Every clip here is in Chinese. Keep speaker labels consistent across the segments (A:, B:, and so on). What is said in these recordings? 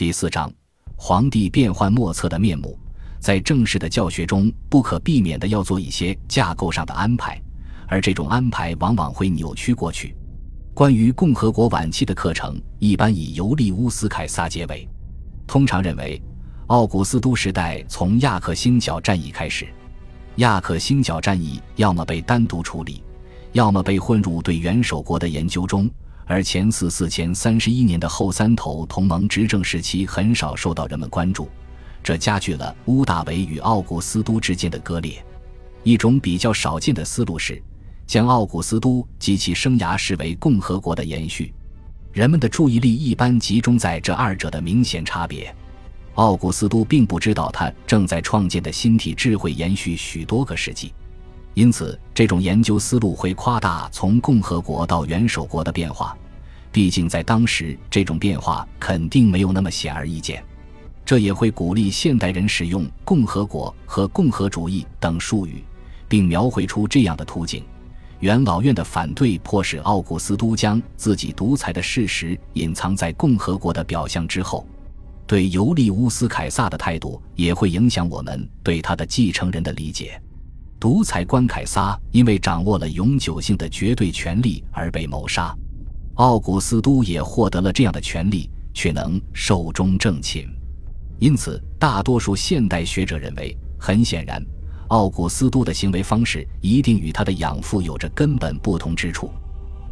A: 第四章，皇帝变幻莫测的面目。在正式的教学中，不可避免的要做一些架构上的安排，而这种安排往往会扭曲过去。关于共和国晚期的课程，一般以尤利乌斯·凯撒结尾。通常认为，奥古斯都时代从亚克星角战役开始。亚克星角战役要么被单独处理，要么被混入对元首国的研究中。而前四四前三十一年的后三头同盟执政时期很少受到人们关注，这加剧了乌大维与奥古斯都之间的割裂。一种比较少见的思路是，将奥古斯都及其生涯视为共和国的延续。人们的注意力一般集中在这二者的明显差别。奥古斯都并不知道他正在创建的新体制会延续许多个世纪。因此，这种研究思路会夸大从共和国到元首国的变化，毕竟在当时，这种变化肯定没有那么显而易见。这也会鼓励现代人使用“共和国”和“共和主义”等术语，并描绘出这样的图景：元老院的反对迫使奥古斯都将自己独裁的事实隐藏在共和国的表象之后；对尤利乌斯·凯撒的态度也会影响我们对他的继承人的理解。独裁官凯撒因为掌握了永久性的绝对权力而被谋杀，奥古斯都也获得了这样的权利，却能寿终正寝。因此，大多数现代学者认为，很显然，奥古斯都的行为方式一定与他的养父有着根本不同之处。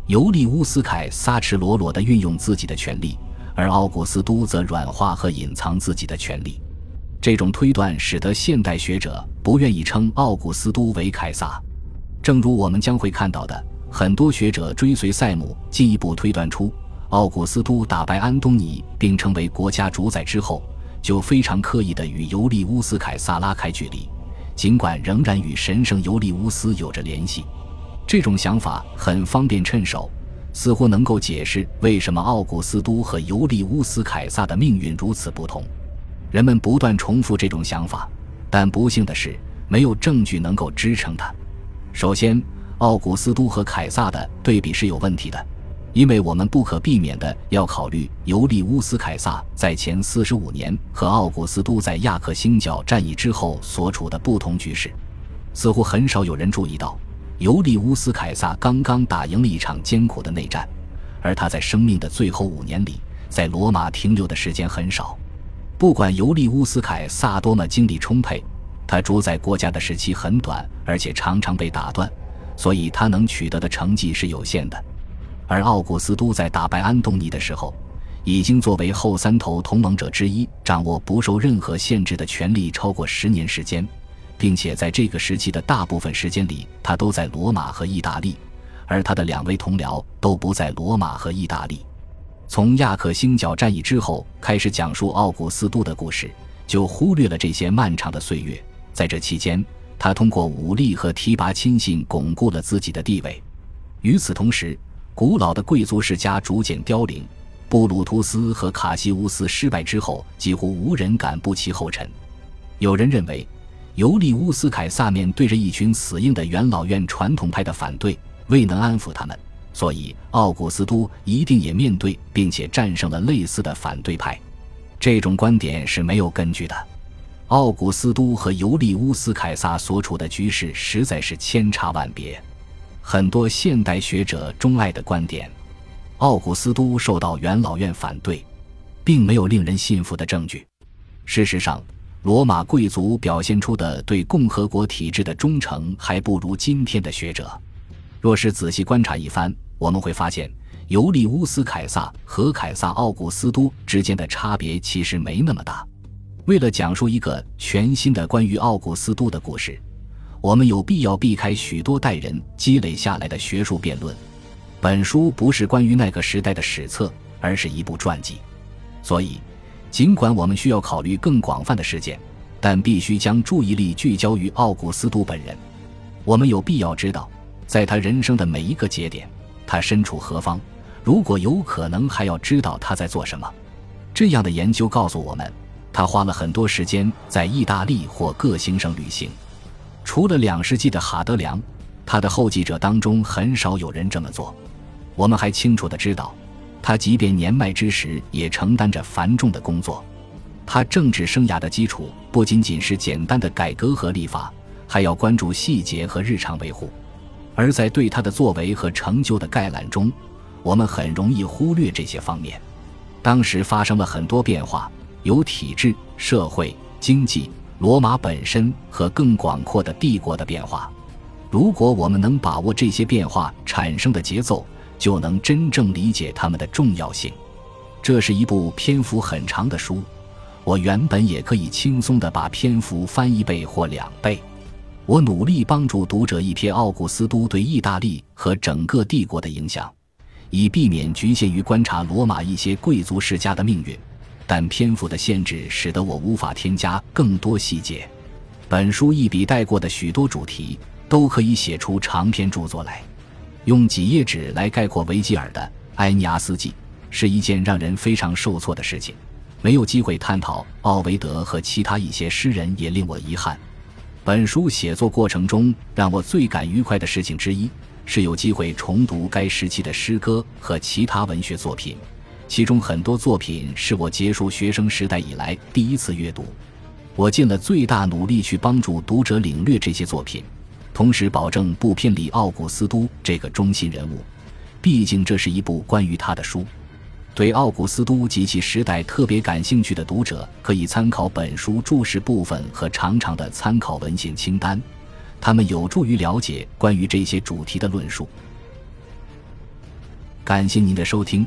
A: 尤利乌斯·凯撒赤裸裸地运用自己的权利，而奥古斯都则软化和隐藏自己的权利。这种推断使得现代学者不愿意称奥古斯都为凯撒，正如我们将会看到的，很多学者追随塞姆进一步推断出，奥古斯都打败安东尼并成为国家主宰之后，就非常刻意地与尤利乌斯·凯撒拉开距离，尽管仍然与神圣尤利乌斯有着联系。这种想法很方便趁手，似乎能够解释为什么奥古斯都和尤利乌斯·凯撒的命运如此不同。人们不断重复这种想法，但不幸的是，没有证据能够支撑它。首先，奥古斯都和凯撒的对比是有问题的，因为我们不可避免的要考虑尤利乌斯·凯撒在前四十五年和奥古斯都在亚克星角战役之后所处的不同局势。似乎很少有人注意到，尤利乌斯·凯撒刚刚打赢了一场艰苦的内战，而他在生命的最后五年里，在罗马停留的时间很少。不管尤利乌斯·凯撒多么精力充沛，他主宰国家的时期很短，而且常常被打断，所以他能取得的成绩是有限的。而奥古斯都在打败安东尼的时候，已经作为后三头同盟者之一，掌握不受任何限制的权力超过十年时间，并且在这个时期的大部分时间里，他都在罗马和意大利，而他的两位同僚都不在罗马和意大利。从亚克星角战役之后开始讲述奥古斯都的故事，就忽略了这些漫长的岁月。在这期间，他通过武力和提拔亲信巩固了自己的地位。与此同时，古老的贵族世家逐渐凋零。布鲁图斯和卡西乌斯失败之后，几乎无人敢步其后尘。有人认为，尤利乌斯·凯撒面对着一群死硬的元老院传统派的反对，未能安抚他们。所以，奥古斯都一定也面对并且战胜了类似的反对派。这种观点是没有根据的。奥古斯都和尤利乌斯·凯撒所处的局势实在是千差万别。很多现代学者钟爱的观点，奥古斯都受到元老院反对，并没有令人信服的证据。事实上，罗马贵族表现出的对共和国体制的忠诚，还不如今天的学者。若是仔细观察一番，我们会发现，尤利乌斯·凯撒和凯撒·奥古斯都之间的差别其实没那么大。为了讲述一个全新的关于奥古斯都的故事，我们有必要避开许多代人积累下来的学术辩论。本书不是关于那个时代的史册，而是一部传记。所以，尽管我们需要考虑更广泛的事件，但必须将注意力聚焦于奥古斯都本人。我们有必要知道，在他人生的每一个节点。他身处何方？如果有可能，还要知道他在做什么。这样的研究告诉我们，他花了很多时间在意大利或各行省旅行。除了两世纪的哈德良，他的后继者当中很少有人这么做。我们还清楚的知道，他即便年迈之时，也承担着繁重的工作。他政治生涯的基础不仅仅是简单的改革和立法，还要关注细节和日常维护。而在对他的作为和成就的概览中，我们很容易忽略这些方面。当时发生了很多变化，有体制、社会、经济、罗马本身和更广阔的帝国的变化。如果我们能把握这些变化产生的节奏，就能真正理解它们的重要性。这是一部篇幅很长的书，我原本也可以轻松地把篇幅翻一倍或两倍。我努力帮助读者一瞥奥古斯都对意大利和整个帝国的影响，以避免局限于观察罗马一些贵族世家的命运。但篇幅的限制使得我无法添加更多细节。本书一笔带过的许多主题都可以写出长篇著作来。用几页纸来概括维吉尔的《埃尼阿斯纪》是一件让人非常受挫的事情。没有机会探讨奥维德和其他一些诗人也令我遗憾。本书写作过程中让我最感愉快的事情之一，是有机会重读该时期的诗歌和其他文学作品，其中很多作品是我结束学生时代以来第一次阅读。我尽了最大努力去帮助读者领略这些作品，同时保证不偏离奥古斯都这个中心人物，毕竟这是一部关于他的书。对奥古斯都及其时代特别感兴趣的读者，可以参考本书注释部分和长长的参考文献清单，他们有助于了解关于这些主题的论述。感谢您的收听，